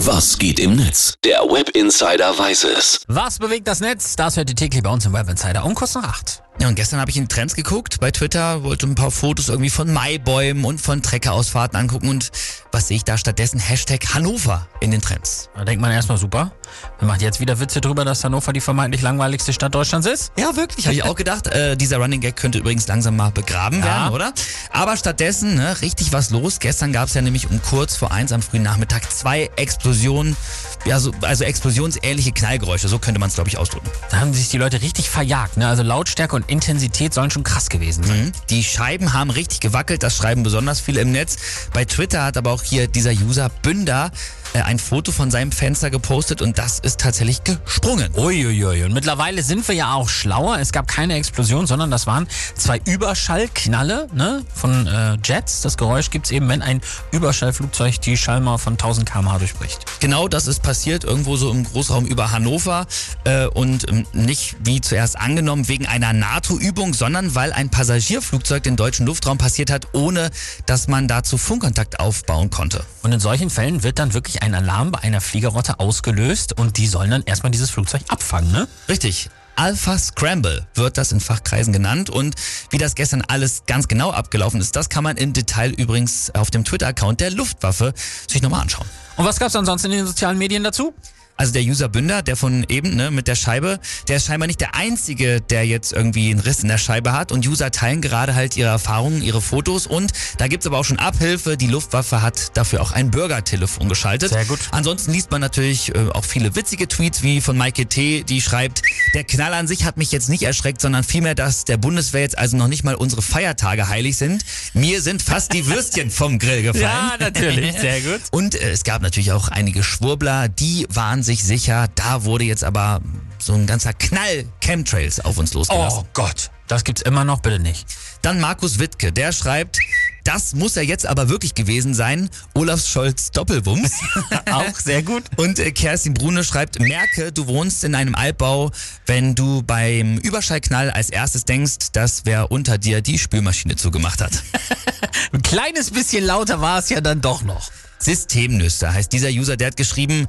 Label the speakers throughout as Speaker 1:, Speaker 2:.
Speaker 1: Was geht im Netz? Der Web Insider weiß es.
Speaker 2: Was bewegt das Netz? Das hört ihr täglich bei uns im Web Insider um kurz nach acht.
Speaker 3: Ja, und gestern habe ich in Trends geguckt bei Twitter, wollte ein paar Fotos irgendwie von Maibäumen und von Treckerausfahrten angucken und was sehe ich da stattdessen? Hashtag Hannover in den Trends.
Speaker 2: Da denkt man erstmal super. Man macht jetzt wieder Witze drüber, dass Hannover die vermeintlich langweiligste Stadt Deutschlands ist.
Speaker 3: Ja, wirklich, habe ich auch gedacht. Äh, dieser Running Gag könnte übrigens langsam mal begraben
Speaker 2: Ja.
Speaker 3: werden, oder? Aber stattdessen, ne, richtig was los. Gestern gab es ja nämlich um kurz vor eins am frühen Nachmittag zwei Explosionen, ja, so, also explosionsähnliche Knallgeräusche, so könnte man es, glaube ich, ausdrücken.
Speaker 2: Da haben sich die Leute richtig verjagt. Ne? Also Lautstärke und Intensität sollen schon krass gewesen sein.
Speaker 3: Mhm. Die Scheiben haben richtig gewackelt, das schreiben besonders viele im Netz. Bei Twitter hat aber auch hier dieser User Bünder ein Foto von seinem Fenster gepostet und das ist tatsächlich gesprungen.
Speaker 2: Uiuiui. Und mittlerweile sind wir ja auch schlauer. Es gab keine Explosion, sondern das waren zwei Überschallknalle ne, von äh, Jets. Das Geräusch gibt's eben, wenn ein Überschallflugzeug die Schallmauer von 1000 km/h durchbricht.
Speaker 3: Genau das ist passiert, irgendwo so im Großraum über Hannover äh, und ähm, nicht wie zuerst angenommen wegen einer NATO-Übung, sondern weil ein Passagierflugzeug den deutschen Luftraum passiert hat, ohne dass man dazu Funkkontakt aufbauen konnte.
Speaker 2: Und in solchen Fällen wird dann wirklich ein Alarm bei einer Fliegerrotte ausgelöst und die sollen dann erstmal dieses Flugzeug abfangen, ne?
Speaker 3: Richtig. Alpha Scramble wird das in Fachkreisen genannt und wie das gestern alles ganz genau abgelaufen ist, das kann man im Detail übrigens auf dem Twitter-Account der Luftwaffe sich nochmal anschauen.
Speaker 2: Und was gab's ansonsten in den sozialen Medien dazu?
Speaker 3: Also der User Bünder, der von eben ne, mit der Scheibe, der ist scheinbar nicht der Einzige, der jetzt irgendwie einen Riss in der Scheibe hat. Und User teilen gerade halt ihre Erfahrungen, ihre Fotos. Und da gibt's aber auch schon Abhilfe. Die Luftwaffe hat dafür auch ein Bürgertelefon geschaltet.
Speaker 2: Sehr gut.
Speaker 3: Ansonsten liest man natürlich äh, auch viele witzige Tweets, wie von Maike T., die schreibt, der Knall an sich hat mich jetzt nicht erschreckt, sondern vielmehr, dass der Bundeswehr jetzt also noch nicht mal unsere Feiertage heilig sind. Mir sind fast die Würstchen vom Grill gefallen.
Speaker 2: natürlich. Sehr gut.
Speaker 3: Und äh, es gab natürlich auch einige Schwurbler, die waren sich sicher, da wurde jetzt aber so ein ganzer Knall Chemtrails auf uns losgelassen.
Speaker 2: Oh Gott. Das gibt's immer noch, bitte nicht.
Speaker 3: Dann Markus Wittke, der schreibt, das muss er jetzt aber wirklich gewesen sein. Olaf Scholz Doppelwumms.
Speaker 2: Auch sehr gut.
Speaker 3: Und äh, Kerstin Brune schreibt, merke, du wohnst in einem Altbau, wenn du beim Überschallknall als erstes denkst, dass wer unter dir die Spülmaschine zugemacht hat.
Speaker 2: Ein kleines bisschen lauter war es ja dann doch noch.
Speaker 3: Systemnüsse heißt dieser User, der hat geschrieben,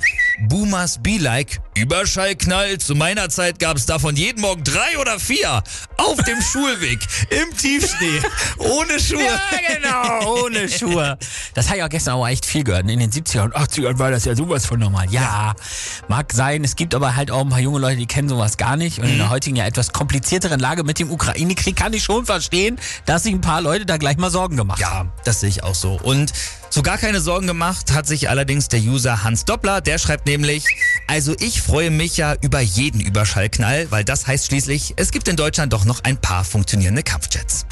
Speaker 3: Boomers be like, Überschallknall, zu meiner Zeit gab es davon jeden Morgen drei oder vier, auf dem Schulweg, im Tiefschnee, ohne Schuhe.
Speaker 2: Ja, genau, ohne Schuhe. Das habe ich auch gestern auch echt viel gehört. In den 70er und 80ern war das ja sowas von normal. Ja, mag sein. Es gibt aber halt auch ein paar junge Leute, die kennen sowas gar nicht. Und in der heutigen ja etwas komplizierteren Lage mit dem Ukraine-Krieg kann ich schon verstehen, dass sich ein paar Leute da gleich mal Sorgen gemacht haben.
Speaker 3: Ja, das sehe ich auch so. Und so gar keine Sorgen gemacht hat sich allerdings der User Hans Doppler, der schreibt nämlich, also ich freue mich ja über jeden Überschallknall, weil das heißt schließlich, es gibt in Deutschland doch noch ein paar funktionierende Kampfjets.